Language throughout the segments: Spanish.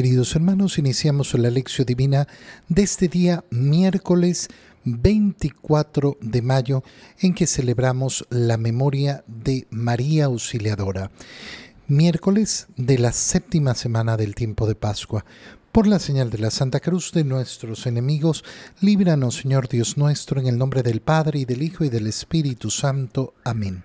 Queridos hermanos, iniciamos la lección divina de este día miércoles 24 de mayo en que celebramos la memoria de María Auxiliadora. Miércoles de la séptima semana del tiempo de Pascua. Por la señal de la Santa Cruz de nuestros enemigos, líbranos Señor Dios nuestro, en el nombre del Padre y del Hijo y del Espíritu Santo. Amén.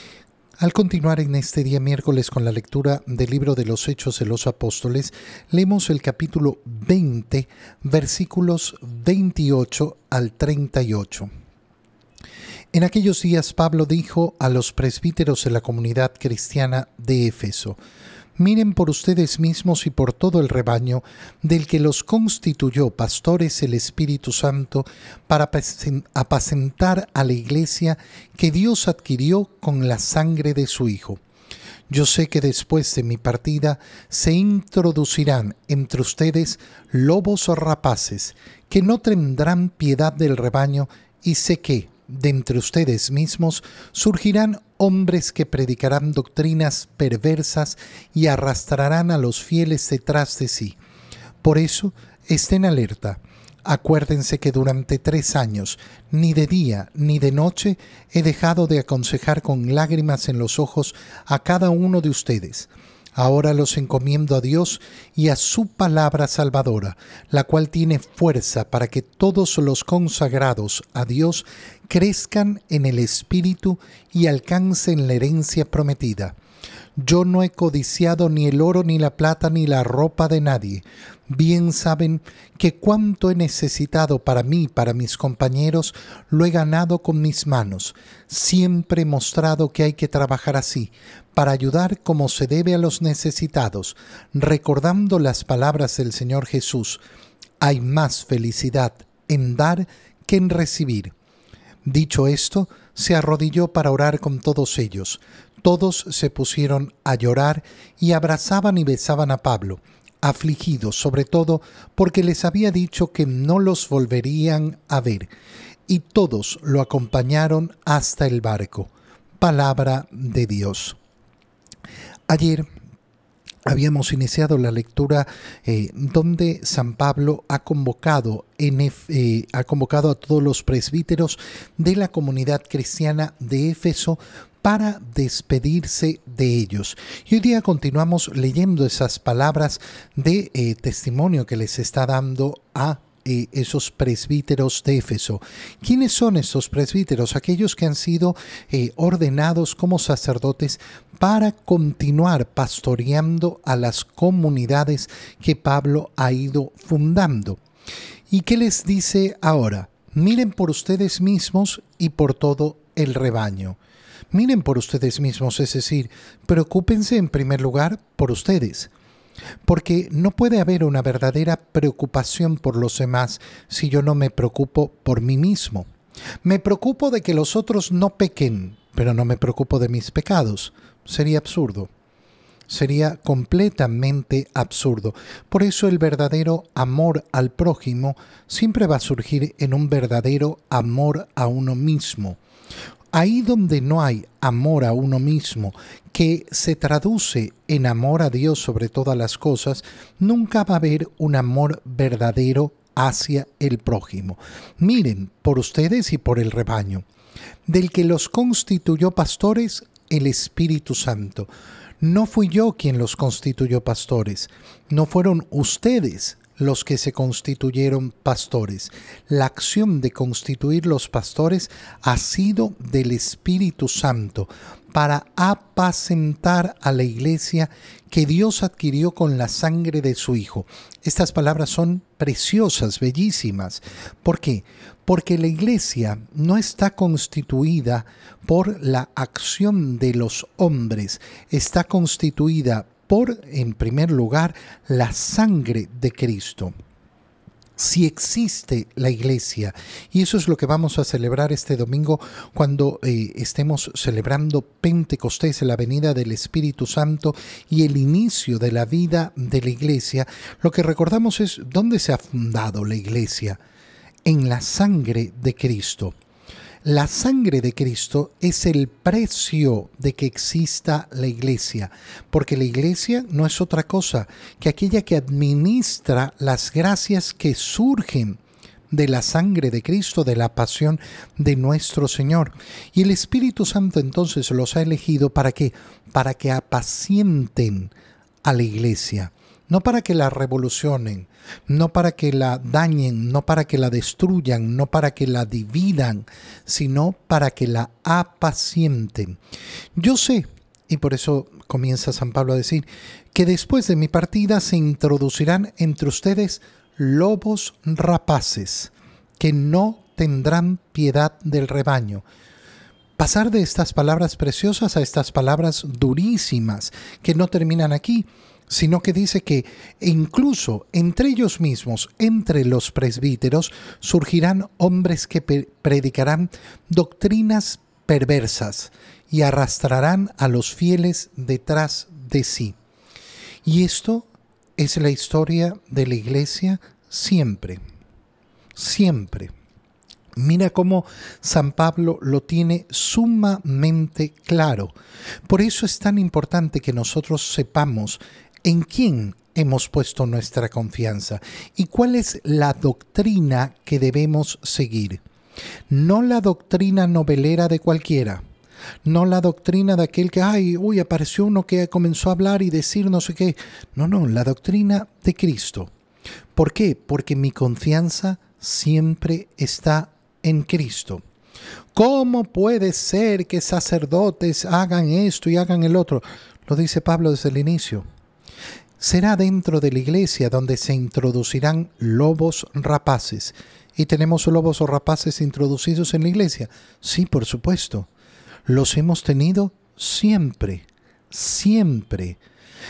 Al continuar en este día miércoles con la lectura del libro de los Hechos de los Apóstoles, leemos el capítulo 20, versículos 28 al 38. En aquellos días Pablo dijo a los presbíteros de la comunidad cristiana de Éfeso, Miren por ustedes mismos y por todo el rebaño del que los constituyó pastores el Espíritu Santo para apacentar a la iglesia que Dios adquirió con la sangre de su Hijo. Yo sé que después de mi partida se introducirán entre ustedes lobos o rapaces que no tendrán piedad del rebaño y sé que, de entre ustedes mismos surgirán hombres que predicarán doctrinas perversas y arrastrarán a los fieles detrás de sí. Por eso, estén alerta. Acuérdense que durante tres años, ni de día ni de noche, he dejado de aconsejar con lágrimas en los ojos a cada uno de ustedes Ahora los encomiendo a Dios y a su palabra salvadora, la cual tiene fuerza para que todos los consagrados a Dios crezcan en el Espíritu y alcancen la herencia prometida. Yo no he codiciado ni el oro, ni la plata, ni la ropa de nadie. Bien saben que cuanto he necesitado para mí para mis compañeros, lo he ganado con mis manos. Siempre he mostrado que hay que trabajar así, para ayudar como se debe a los necesitados, recordando las palabras del Señor Jesús. Hay más felicidad en dar que en recibir. Dicho esto, se arrodilló para orar con todos ellos. Todos se pusieron a llorar y abrazaban y besaban a Pablo, afligidos sobre todo porque les había dicho que no los volverían a ver, y todos lo acompañaron hasta el barco. Palabra de Dios. Ayer habíamos iniciado la lectura eh, donde San Pablo ha convocado, eh, ha convocado a todos los presbíteros de la comunidad cristiana de Éfeso para despedirse de ellos. Y hoy día continuamos leyendo esas palabras de eh, testimonio que les está dando a eh, esos presbíteros de Éfeso. ¿Quiénes son esos presbíteros? Aquellos que han sido eh, ordenados como sacerdotes para continuar pastoreando a las comunidades que Pablo ha ido fundando. ¿Y qué les dice ahora? Miren por ustedes mismos y por todo el rebaño. Miren por ustedes mismos, es decir, preocúpense en primer lugar por ustedes. Porque no puede haber una verdadera preocupación por los demás si yo no me preocupo por mí mismo. Me preocupo de que los otros no pequen, pero no me preocupo de mis pecados. Sería absurdo. Sería completamente absurdo. Por eso el verdadero amor al prójimo siempre va a surgir en un verdadero amor a uno mismo. Ahí donde no hay amor a uno mismo, que se traduce en amor a Dios sobre todas las cosas, nunca va a haber un amor verdadero hacia el prójimo. Miren, por ustedes y por el rebaño, del que los constituyó pastores, el Espíritu Santo. No fui yo quien los constituyó pastores, no fueron ustedes los que se constituyeron pastores. La acción de constituir los pastores ha sido del Espíritu Santo para apacentar a la iglesia que Dios adquirió con la sangre de su Hijo. Estas palabras son preciosas, bellísimas. ¿Por qué? Porque la iglesia no está constituida por la acción de los hombres, está constituida por, en primer lugar, la sangre de Cristo. si existe la iglesia. Y eso es lo que vamos a celebrar este domingo cuando eh, estemos celebrando Pentecostés, la venida del Espíritu Santo y el inicio de la vida de la iglesia. Lo que recordamos es dónde se ha fundado la iglesia. En la sangre de Cristo. La sangre de Cristo es el precio de que exista la iglesia, porque la iglesia no es otra cosa que aquella que administra las gracias que surgen de la sangre de Cristo, de la pasión de nuestro Señor. Y el Espíritu Santo entonces los ha elegido para que para que apacienten a la iglesia no para que la revolucionen, no para que la dañen, no para que la destruyan, no para que la dividan, sino para que la apacienten. Yo sé, y por eso comienza San Pablo a decir, que después de mi partida se introducirán entre ustedes lobos rapaces, que no tendrán piedad del rebaño. Pasar de estas palabras preciosas a estas palabras durísimas, que no terminan aquí, sino que dice que incluso entre ellos mismos, entre los presbíteros, surgirán hombres que predicarán doctrinas perversas y arrastrarán a los fieles detrás de sí. Y esto es la historia de la iglesia siempre, siempre. Mira cómo San Pablo lo tiene sumamente claro. Por eso es tan importante que nosotros sepamos ¿En quién hemos puesto nuestra confianza? ¿Y cuál es la doctrina que debemos seguir? No la doctrina novelera de cualquiera, no la doctrina de aquel que, ay, uy, apareció uno que comenzó a hablar y decir no sé qué. No, no, la doctrina de Cristo. ¿Por qué? Porque mi confianza siempre está en Cristo. ¿Cómo puede ser que sacerdotes hagan esto y hagan el otro? Lo dice Pablo desde el inicio será dentro de la iglesia donde se introducirán lobos rapaces. ¿Y tenemos lobos o rapaces introducidos en la iglesia? Sí, por supuesto. Los hemos tenido siempre, siempre.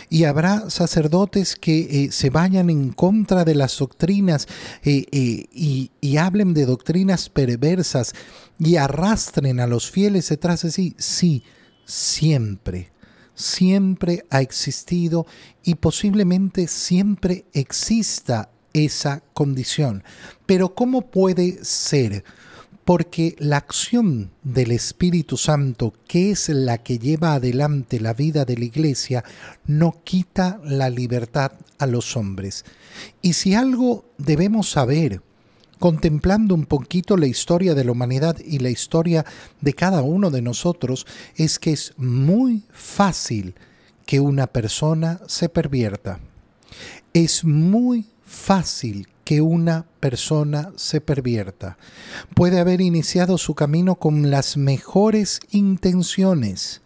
Y habrá sacerdotes que eh, se vayan en contra de las doctrinas eh, eh, y, y hablen de doctrinas perversas y arrastren a los fieles detrás de sí. Sí, siempre siempre ha existido y posiblemente siempre exista esa condición. Pero ¿cómo puede ser? Porque la acción del Espíritu Santo, que es la que lleva adelante la vida de la iglesia, no quita la libertad a los hombres. Y si algo debemos saber, contemplando un poquito la historia de la humanidad y la historia de cada uno de nosotros, es que es muy fácil que una persona se pervierta. Es muy fácil que una persona se pervierta. Puede haber iniciado su camino con las mejores intenciones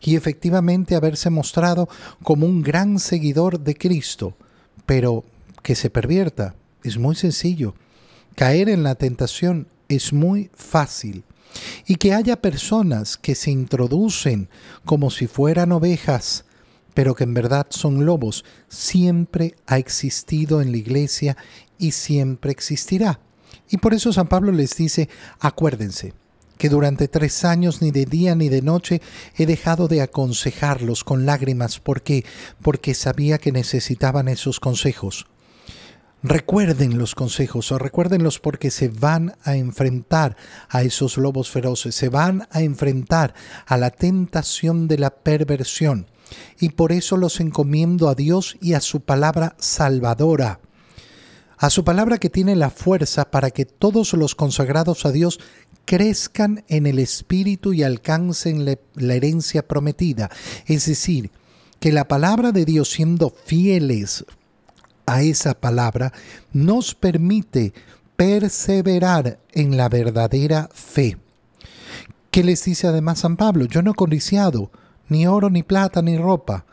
y efectivamente haberse mostrado como un gran seguidor de Cristo, pero que se pervierta es muy sencillo. Caer en la tentación es muy fácil. Y que haya personas que se introducen como si fueran ovejas, pero que en verdad son lobos, siempre ha existido en la iglesia y siempre existirá. Y por eso San Pablo les dice, acuérdense, que durante tres años ni de día ni de noche he dejado de aconsejarlos con lágrimas. ¿Por qué? Porque sabía que necesitaban esos consejos. Recuerden los consejos o recuérdenlos porque se van a enfrentar a esos lobos feroces, se van a enfrentar a la tentación de la perversión. Y por eso los encomiendo a Dios y a su palabra salvadora, a su palabra que tiene la fuerza para que todos los consagrados a Dios crezcan en el Espíritu y alcancen la herencia prometida. Es decir, que la palabra de Dios siendo fieles, a esa palabra nos permite perseverar en la verdadera fe. ¿Qué les dice además San Pablo? Yo no he codiciado ni oro, ni plata, ni ropa.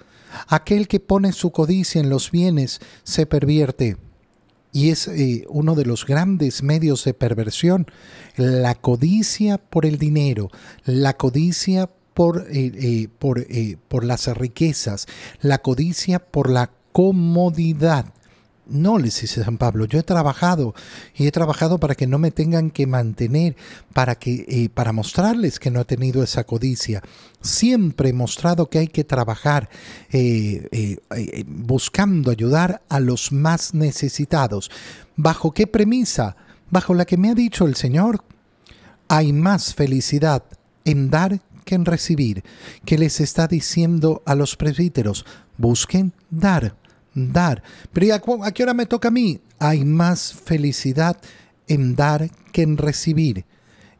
Aquel que pone su codicia en los bienes se pervierte. Y es eh, uno de los grandes medios de perversión, la codicia por el dinero, la codicia por, eh, eh, por, por las riquezas, la codicia por la comodidad No, les dice San Pablo, yo he trabajado y he trabajado para que no me tengan que mantener, para, que, eh, para mostrarles que no he tenido esa codicia. Siempre he mostrado que hay que trabajar eh, eh, buscando ayudar a los más necesitados. ¿Bajo qué premisa? Bajo la que me ha dicho el Señor. Hay más felicidad en dar que en recibir, que les está diciendo a los presbíteros, busquen dar dar. Pero ¿a qué hora me toca a mí? Hay más felicidad en dar que en recibir.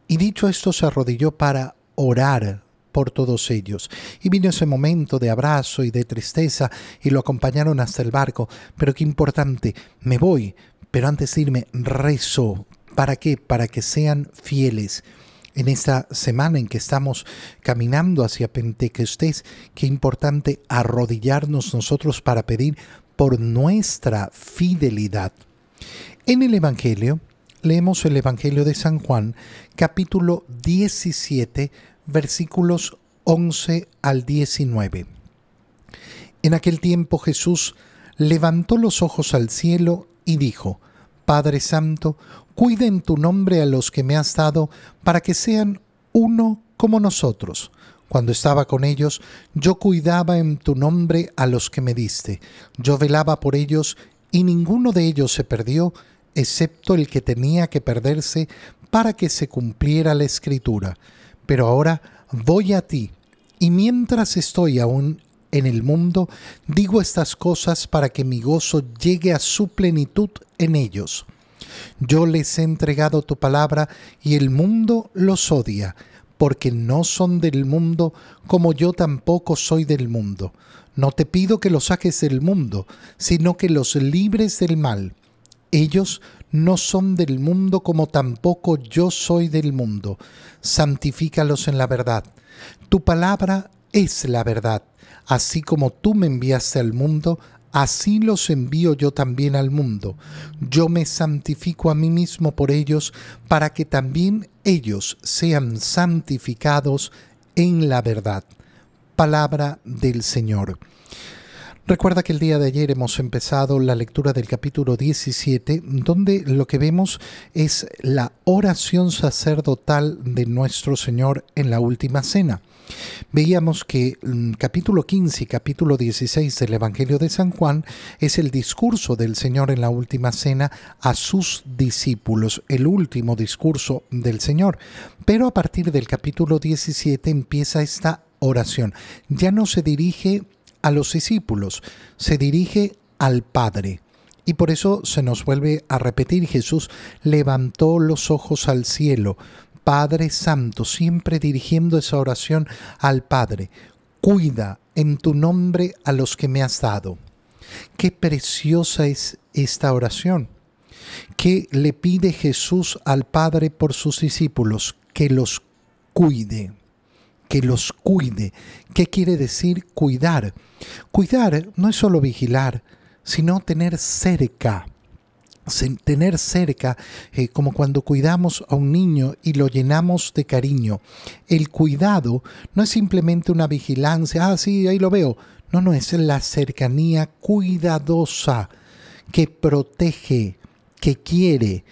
Y dicho esto, se arrodilló para orar por todos ellos. Y vino ese momento de abrazo y de tristeza y lo acompañaron hasta el barco. Pero qué importante, me voy, pero antes de irme, rezo. ¿Para qué? Para que sean fieles en esta semana en que estamos caminando hacia Pentecostés, qué importante arrodillarnos nosotros para pedir por nuestra fidelidad. En el Evangelio, leemos el Evangelio de San Juan, capítulo 17, versículos 11 al 19. En aquel tiempo Jesús levantó los ojos al cielo y dijo, Padre Santo, cuida en tu nombre a los que me has dado, para que sean uno como nosotros cuando estaba con ellos, yo cuidaba en tu nombre a los que me diste. Yo velaba por ellos y ninguno de ellos se perdió, excepto el que tenía que perderse para que se cumpliera la escritura. Pero ahora voy a ti, y mientras estoy aún en el mundo, digo estas cosas para que mi gozo llegue a su plenitud en ellos. Yo les he entregado tu palabra y el mundo los odia porque no son del mundo, como yo tampoco soy del mundo. No te pido que los saques del mundo, sino que los libres del mal. Ellos no son del mundo como tampoco yo soy del mundo. Santifícalos en la verdad. Tu palabra es la verdad. Así como tú me enviaste al mundo, así los envío yo también al mundo. Yo me santifico a mí mismo por ellos, para que también ellos sean santificados en la verdad. Palabra del Señor. Recuerda que el día de ayer hemos empezado la lectura del capítulo 17, donde lo que vemos es la oración sacerdotal de nuestro Señor en la última cena. Veíamos que mm, capítulo 15 y capítulo 16 del Evangelio de San Juan es el discurso del Señor en la última cena a sus discípulos, el último discurso del Señor. Pero a partir del capítulo 17 empieza esta oración. Ya no se dirige a los discípulos, se dirige al Padre. Y por eso se nos vuelve a repetir, Jesús levantó los ojos al cielo, Padre Santo, siempre dirigiendo esa oración al Padre, cuida en tu nombre a los que me has dado. Qué preciosa es esta oración. ¿Qué le pide Jesús al Padre por sus discípulos? Que los cuide que los cuide. ¿Qué quiere decir cuidar? Cuidar no es solo vigilar, sino tener cerca. Tener cerca, eh, como cuando cuidamos a un niño y lo llenamos de cariño. El cuidado no es simplemente una vigilancia, ah, sí, ahí lo veo. No, no, es la cercanía cuidadosa que protege, que quiere,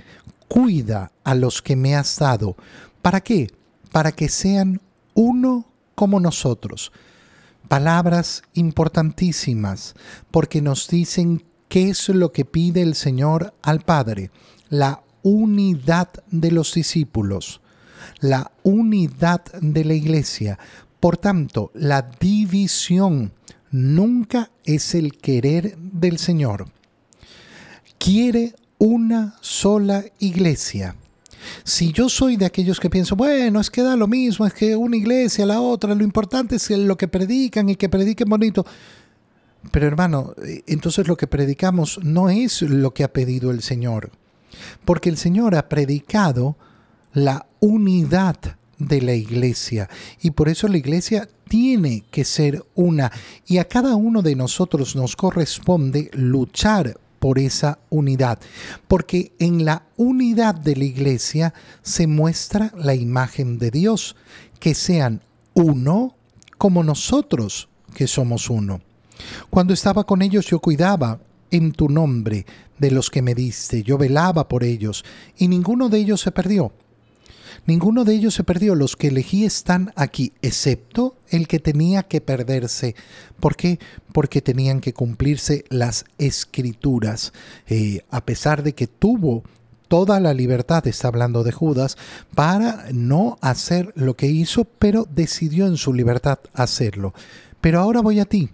cuida a los que me has dado. ¿Para qué? Para que sean uno como nosotros. Palabras importantísimas porque nos dicen qué es lo que pide el Señor al Padre, la unidad de los discípulos, la unidad de la iglesia. Por tanto, la división nunca es el querer del Señor. Quiere una sola iglesia si yo soy de aquellos que pienso, bueno, es que da lo mismo, es que una iglesia, la otra, lo importante es lo que predican y que prediquen bonito. Pero hermano, eh, entonces lo que predicamos no es lo que ha pedido el Señor, porque el Señor ha predicado la unidad de la iglesia y por eso la iglesia tiene que ser una y a cada uno de nosotros nos corresponde luchar por esa unidad, porque en la unidad de la iglesia se muestra la imagen de Dios, que sean uno como nosotros que somos uno. Cuando estaba con ellos yo cuidaba en tu nombre de los que me diste, yo velaba por ellos, y ninguno de ellos se perdió. Ninguno de ellos se perdió, los que elegí están aquí, excepto el que tenía que perderse. ¿Por qué? Porque tenían que cumplirse las escrituras. Eh, a pesar de que tuvo toda la libertad, está hablando de Judas, para no hacer lo que hizo, pero decidió en su libertad hacerlo. Pero ahora voy a ti.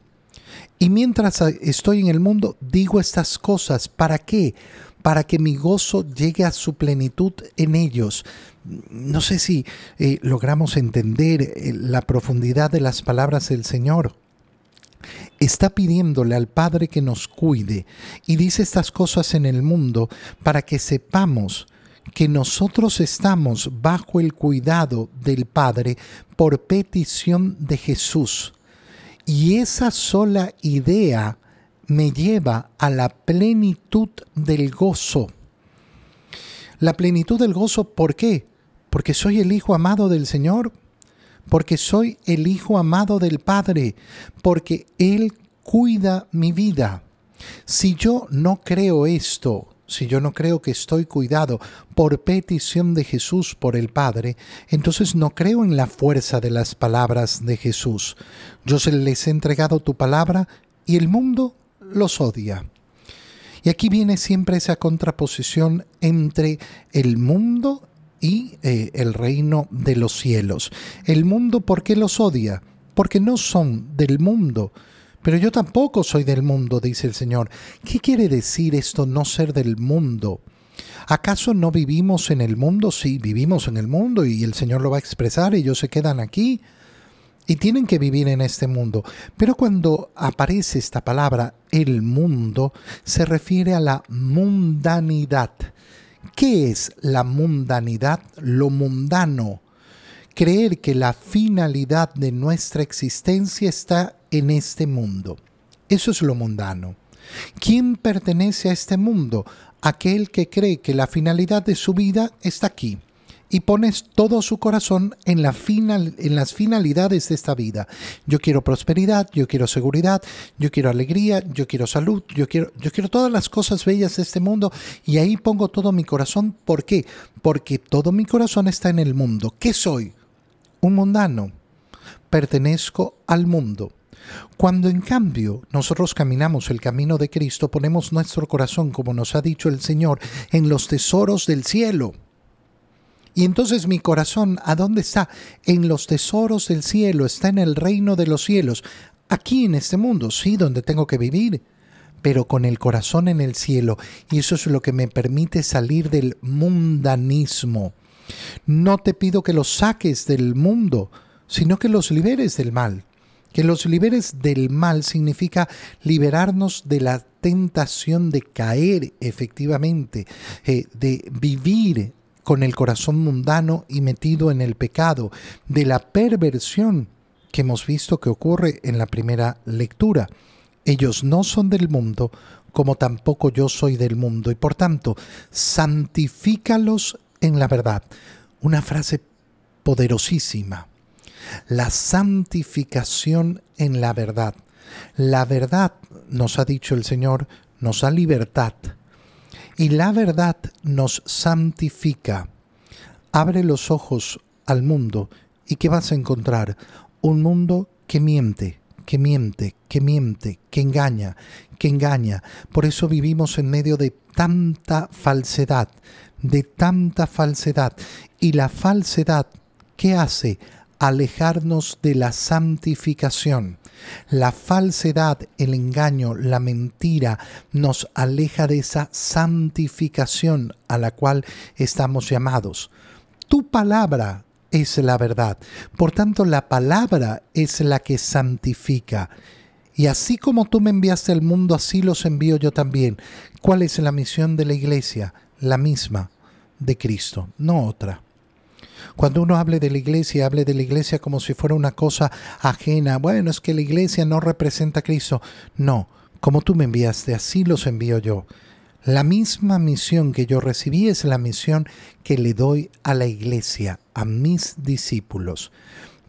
Y mientras estoy en el mundo, digo estas cosas. ¿Para qué? Para que mi gozo llegue a su plenitud en ellos. No sé si eh, logramos entender eh, la profundidad de las palabras del Señor está pidiéndole al Padre que nos cuide y dice estas cosas en el mundo para que sepamos que nosotros estamos bajo el cuidado del Padre por petición de Jesús. Y esa sola idea me lleva a la plenitud del gozo. La plenitud del gozo, ¿por qué? Porque soy el Hijo amado del Señor, porque soy el Hijo amado del Padre, porque Él cuida mi vida. Si yo no creo esto, si yo no creo que estoy cuidado por petición de Jesús por el Padre, entonces no creo en la fuerza de las palabras de Jesús. Yo se les he entregado tu palabra y el mundo los odia. Y aquí viene siempre esa contraposición entre el mundo y eh, el reino de los cielos. El mundo, ¿por qué los odia? Porque no son del mundo. Pero yo tampoco soy del mundo, dice el Señor. ¿Qué quiere decir esto no ser del mundo? ¿Acaso no vivimos en el mundo? Sí, vivimos en el mundo y el Señor lo va a expresar ellos se quedan aquí y tienen que vivir en este mundo. Pero cuando aparece esta palabra, el mundo, se refiere a la mundanidad. ¿Qué es la mundanidad? Lo mundano. Creer que la finalidad de nuestra existencia está en este mundo. Eso es lo mundano. ¿Quién pertenece a este mundo? Aquel que cree que la finalidad de su vida está aquí y pones todo su corazón en, las finalidades de esta vida. Yo quiero prosperidad, yo quiero seguridad, yo quiero alegría, yo quiero salud, yo quiero, yo quiero todas las cosas bellas de este mundo y ahí pongo todo mi corazón. ¿Por qué? Porque todo mi corazón está en el mundo. ¿Qué soy? Un mundano. Pertenezco al mundo. Cuando en cambio nosotros caminamos el camino de Cristo, ponemos nuestro corazón, como nos ha dicho el Señor, en los tesoros del cielo y entonces mi corazón, ¿a dónde está? En los tesoros del cielo, está en el reino de los cielos, aquí en este mundo, sí, donde tengo que vivir, pero con el corazón en el cielo. Y eso es lo que me permite salir del mundanismo. No te pido que los saques del mundo, sino que los liberes del mal. Que los liberes del mal significa liberarnos de la tentación de caer efectivamente, eh, de vivir con el corazón mundano y metido en el pecado, de la perversión que hemos visto que ocurre en la primera lectura. Ellos no son del mundo, como tampoco yo soy del mundo, y por tanto, santifícalos en la verdad. Una frase poderosísima. La santificación en la verdad. La verdad, nos ha dicho el Señor, nos da libertad, y la verdad nos santifica. Abre los ojos al mundo y ¿qué vas a encontrar? Un mundo que miente, que miente, que miente, que engaña, que engaña. Por eso vivimos en medio de tanta falsedad, de tanta falsedad. Y la falsedad, ¿qué hace? Alejarnos de la santificación. La falsedad, el engaño, la mentira nos aleja de esa santificación a la cual estamos llamados. Tu palabra es la verdad. Por tanto, la palabra es la que santifica. Y así como tú me enviaste al mundo, así los envío yo también. ¿Cuál es la misión de la iglesia? La misma de Cristo, no otra. Cuando uno hable de la iglesia, hable de la iglesia como si fuera una cosa ajena. Bueno, es que la iglesia no representa a Cristo. No, como tú me enviaste, así los envío yo. La misma misión que yo recibí es la misión que le doy a la iglesia, a mis discípulos.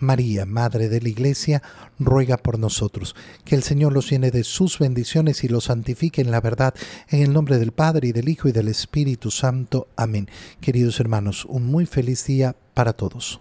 María, Madre de la Iglesia, ruega por nosotros. Que el Señor los llene de sus bendiciones y los santifique en la verdad, en el nombre del Padre y del Hijo y del Espíritu Santo. Amén. Queridos hermanos, un muy feliz día para todos.